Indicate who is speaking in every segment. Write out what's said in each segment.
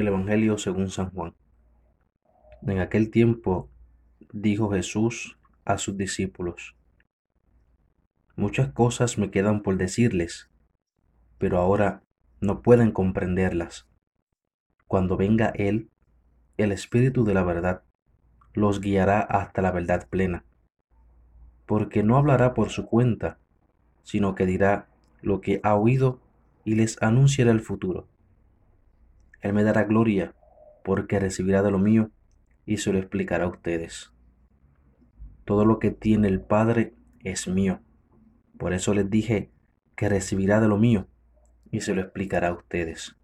Speaker 1: el Evangelio según San Juan. En aquel tiempo dijo Jesús a sus discípulos, Muchas cosas me quedan por decirles, pero ahora no pueden comprenderlas. Cuando venga Él, el Espíritu de la verdad, los guiará hasta la verdad plena, porque no hablará por su cuenta, sino que dirá lo que ha oído y les anunciará el futuro. Él me dará gloria, porque recibirá de lo mío y se lo explicará a ustedes. Todo lo que tiene el Padre es mío. Por eso les dije que recibirá de lo mío y se lo explicará a ustedes.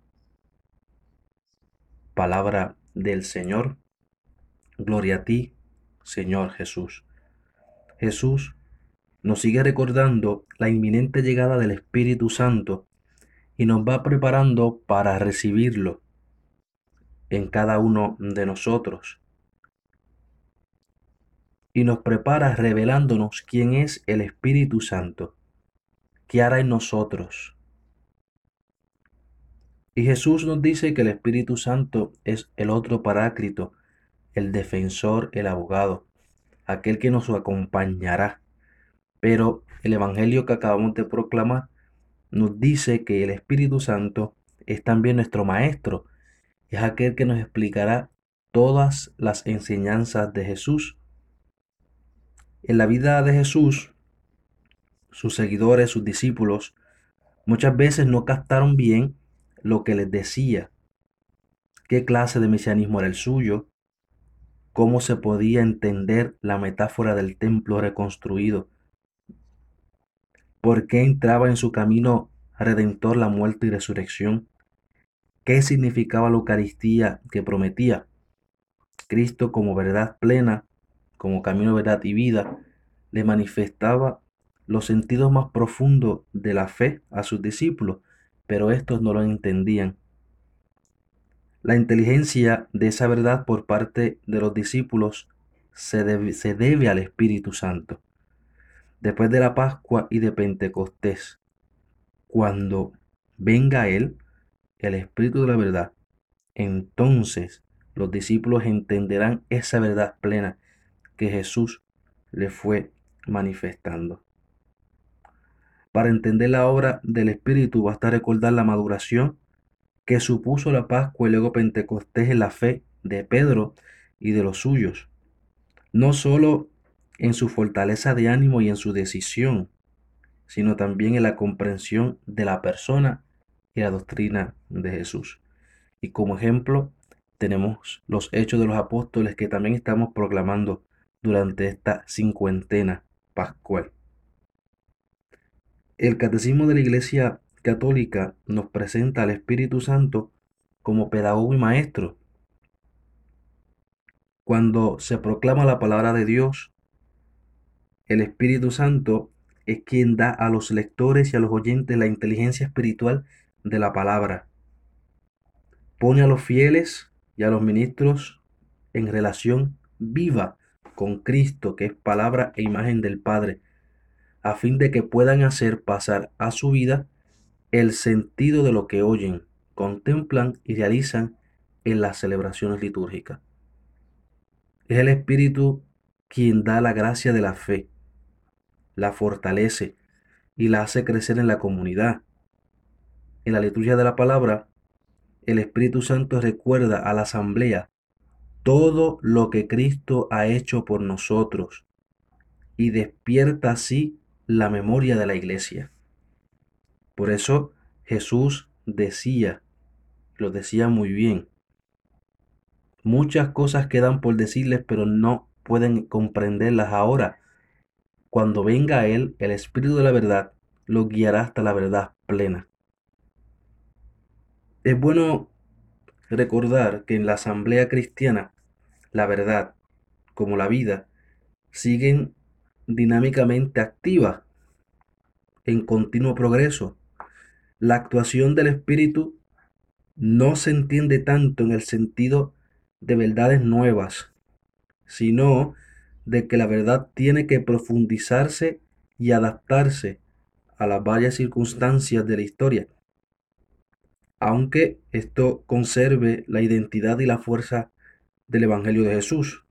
Speaker 1: Palabra del Señor. Gloria a ti, Señor Jesús. Jesús nos sigue recordando la inminente llegada del Espíritu Santo y nos va preparando para recibirlo en cada uno de nosotros. Y nos prepara revelándonos quién es el Espíritu Santo, qué hará en nosotros. Y Jesús nos dice que el Espíritu Santo es el otro paráclito, el defensor, el abogado, aquel que nos acompañará. Pero el Evangelio que acabamos de proclamar nos dice que el Espíritu Santo es también nuestro Maestro, es aquel que nos explicará todas las enseñanzas de Jesús. En la vida de Jesús, sus seguidores, sus discípulos, muchas veces no captaron bien lo que les decía, qué clase de mesianismo era el suyo, cómo se podía entender la metáfora del templo reconstruido, por qué entraba en su camino redentor la muerte y resurrección, qué significaba la Eucaristía que prometía, Cristo como verdad plena, como camino, verdad y vida, le manifestaba los sentidos más profundos de la fe a sus discípulos, pero estos no lo entendían. La inteligencia de esa verdad por parte de los discípulos se debe, se debe al Espíritu Santo. Después de la Pascua y de Pentecostés, cuando venga Él, el Espíritu de la verdad, entonces los discípulos entenderán esa verdad plena que Jesús le fue manifestando. Para entender la obra del Espíritu basta recordar la maduración que supuso la Pascua y luego Pentecostés en la fe de Pedro y de los suyos, no solo en su fortaleza de ánimo y en su decisión, sino también en la comprensión de la persona y la doctrina de Jesús. Y como ejemplo tenemos los hechos de los apóstoles que también estamos proclamando durante esta cincuentena pascual. El catecismo de la Iglesia católica nos presenta al Espíritu Santo como pedagogo y maestro. Cuando se proclama la palabra de Dios, el Espíritu Santo es quien da a los lectores y a los oyentes la inteligencia espiritual de la palabra. Pone a los fieles y a los ministros en relación viva con Cristo, que es palabra e imagen del Padre, a fin de que puedan hacer pasar a su vida el sentido de lo que oyen, contemplan y realizan en las celebraciones litúrgicas. Es el Espíritu quien da la gracia de la fe, la fortalece y la hace crecer en la comunidad. En la liturgia de la palabra, el Espíritu Santo recuerda a la asamblea todo lo que Cristo ha hecho por nosotros y despierta así la memoria de la iglesia. Por eso Jesús decía, lo decía muy bien, muchas cosas quedan por decirles, pero no pueden comprenderlas ahora. Cuando venga Él, el Espíritu de la verdad, los guiará hasta la verdad plena. Es bueno recordar que en la asamblea cristiana, la verdad, como la vida, siguen dinámicamente activas, en continuo progreso. La actuación del Espíritu no se entiende tanto en el sentido de verdades nuevas, sino de que la verdad tiene que profundizarse y adaptarse a las varias circunstancias de la historia. aunque esto conserve la identidad y la fuerza del Evangelio de Jesús.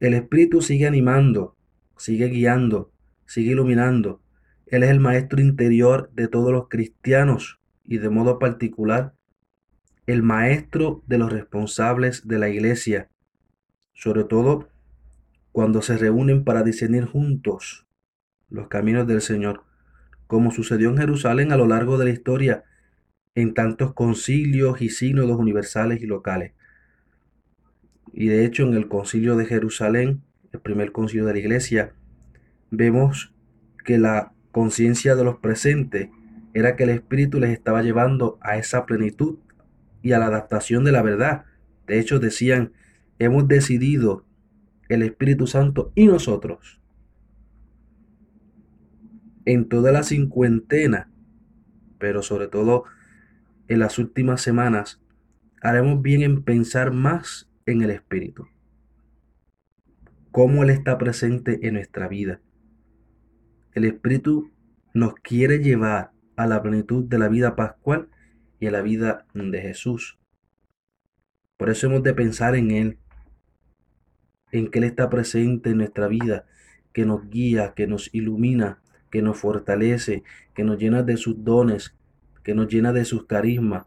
Speaker 1: El Espíritu sigue animando, sigue guiando, sigue iluminando. Él es el maestro interior de todos los cristianos y de modo particular el maestro de los responsables de la iglesia, sobre todo cuando se reúnen para discernir juntos los caminos del Señor, como sucedió en Jerusalén a lo largo de la historia en tantos concilios y sínodos universales y locales. Y de hecho en el concilio de Jerusalén, el primer concilio de la iglesia, vemos que la conciencia de los presentes era que el Espíritu les estaba llevando a esa plenitud y a la adaptación de la verdad. De hecho decían, hemos decidido el Espíritu Santo y nosotros. En toda la cincuentena, pero sobre todo en las últimas semanas, haremos bien en pensar más en el Espíritu. Cómo Él está presente en nuestra vida. El Espíritu nos quiere llevar a la plenitud de la vida pascual y a la vida de Jesús. Por eso hemos de pensar en Él, en que Él está presente en nuestra vida, que nos guía, que nos ilumina, que nos fortalece, que nos llena de sus dones, que nos llena de sus carismas,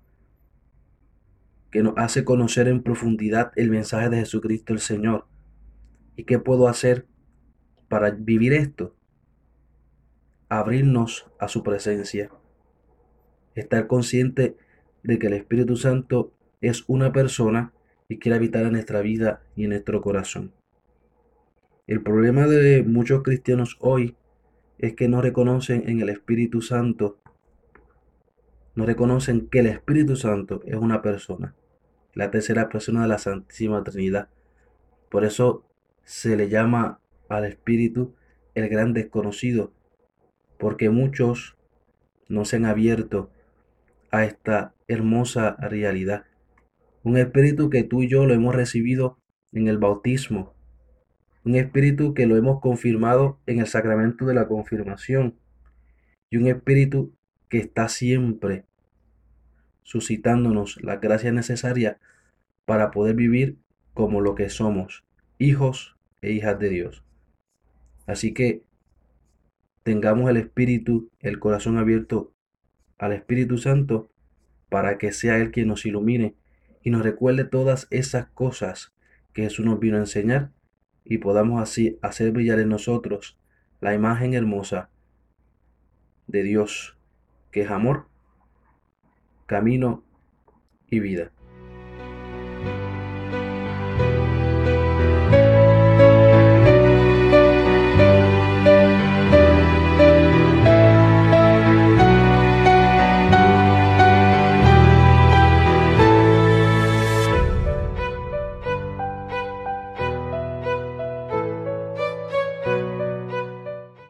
Speaker 1: que nos hace conocer en profundidad el mensaje de Jesucristo el Señor. ¿Y qué puedo hacer para vivir esto? Abrirnos a su presencia. Estar consciente de que el Espíritu Santo es una persona y quiere habitar en nuestra vida y en nuestro corazón. El problema de muchos cristianos hoy es que no reconocen en el Espíritu Santo, no reconocen que el Espíritu Santo es una persona, la tercera persona de la Santísima Trinidad. Por eso se le llama al Espíritu el gran desconocido, porque muchos no se han abierto a esta hermosa realidad. Un espíritu que tú y yo lo hemos recibido en el bautismo. Un espíritu que lo hemos confirmado en el sacramento de la confirmación. Y un espíritu que está siempre suscitándonos la gracia necesaria para poder vivir como lo que somos, hijos e hijas de Dios. Así que tengamos el espíritu, el corazón abierto al Espíritu Santo para que sea Él quien nos ilumine y nos recuerde todas esas cosas que Jesús nos vino a enseñar y podamos así hacer brillar en nosotros la imagen hermosa de Dios, que es amor, camino y vida.